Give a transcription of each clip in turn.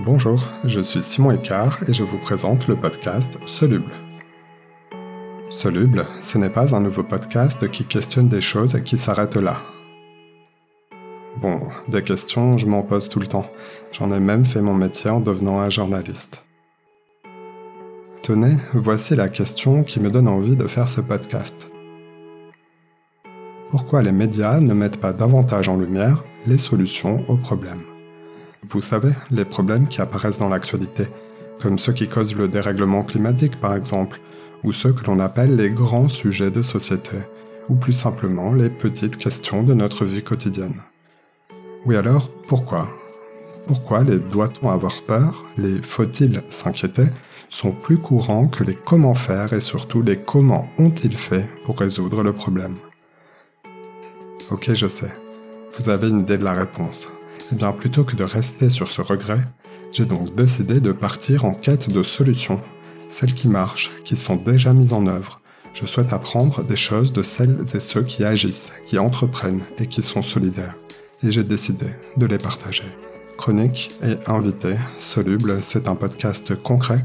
Bonjour, je suis Simon Écart et je vous présente le podcast Soluble. Soluble, ce n'est pas un nouveau podcast qui questionne des choses et qui s'arrête là. Bon, des questions, je m'en pose tout le temps. J'en ai même fait mon métier en devenant un journaliste. Tenez, voici la question qui me donne envie de faire ce podcast. Pourquoi les médias ne mettent pas davantage en lumière les solutions aux problèmes? Vous savez, les problèmes qui apparaissent dans l'actualité, comme ceux qui causent le dérèglement climatique par exemple, ou ceux que l'on appelle les grands sujets de société, ou plus simplement les petites questions de notre vie quotidienne. Oui alors, pourquoi? Pourquoi les doit-on avoir peur, les faut-il s'inquiéter, sont plus courants que les comment faire et surtout les comment ont-ils fait pour résoudre le problème? Ok, je sais. Vous avez une idée de la réponse. Eh bien, plutôt que de rester sur ce regret, j'ai donc décidé de partir en quête de solutions, celles qui marchent, qui sont déjà mises en œuvre. Je souhaite apprendre des choses de celles et ceux qui agissent, qui entreprennent et qui sont solidaires. Et j'ai décidé de les partager. Chronique et invité, Soluble, c'est un podcast concret,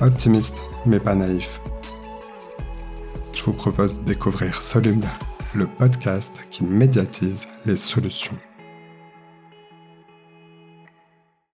optimiste mais pas naïf. Je vous propose de découvrir Soluble, le podcast qui médiatise les solutions.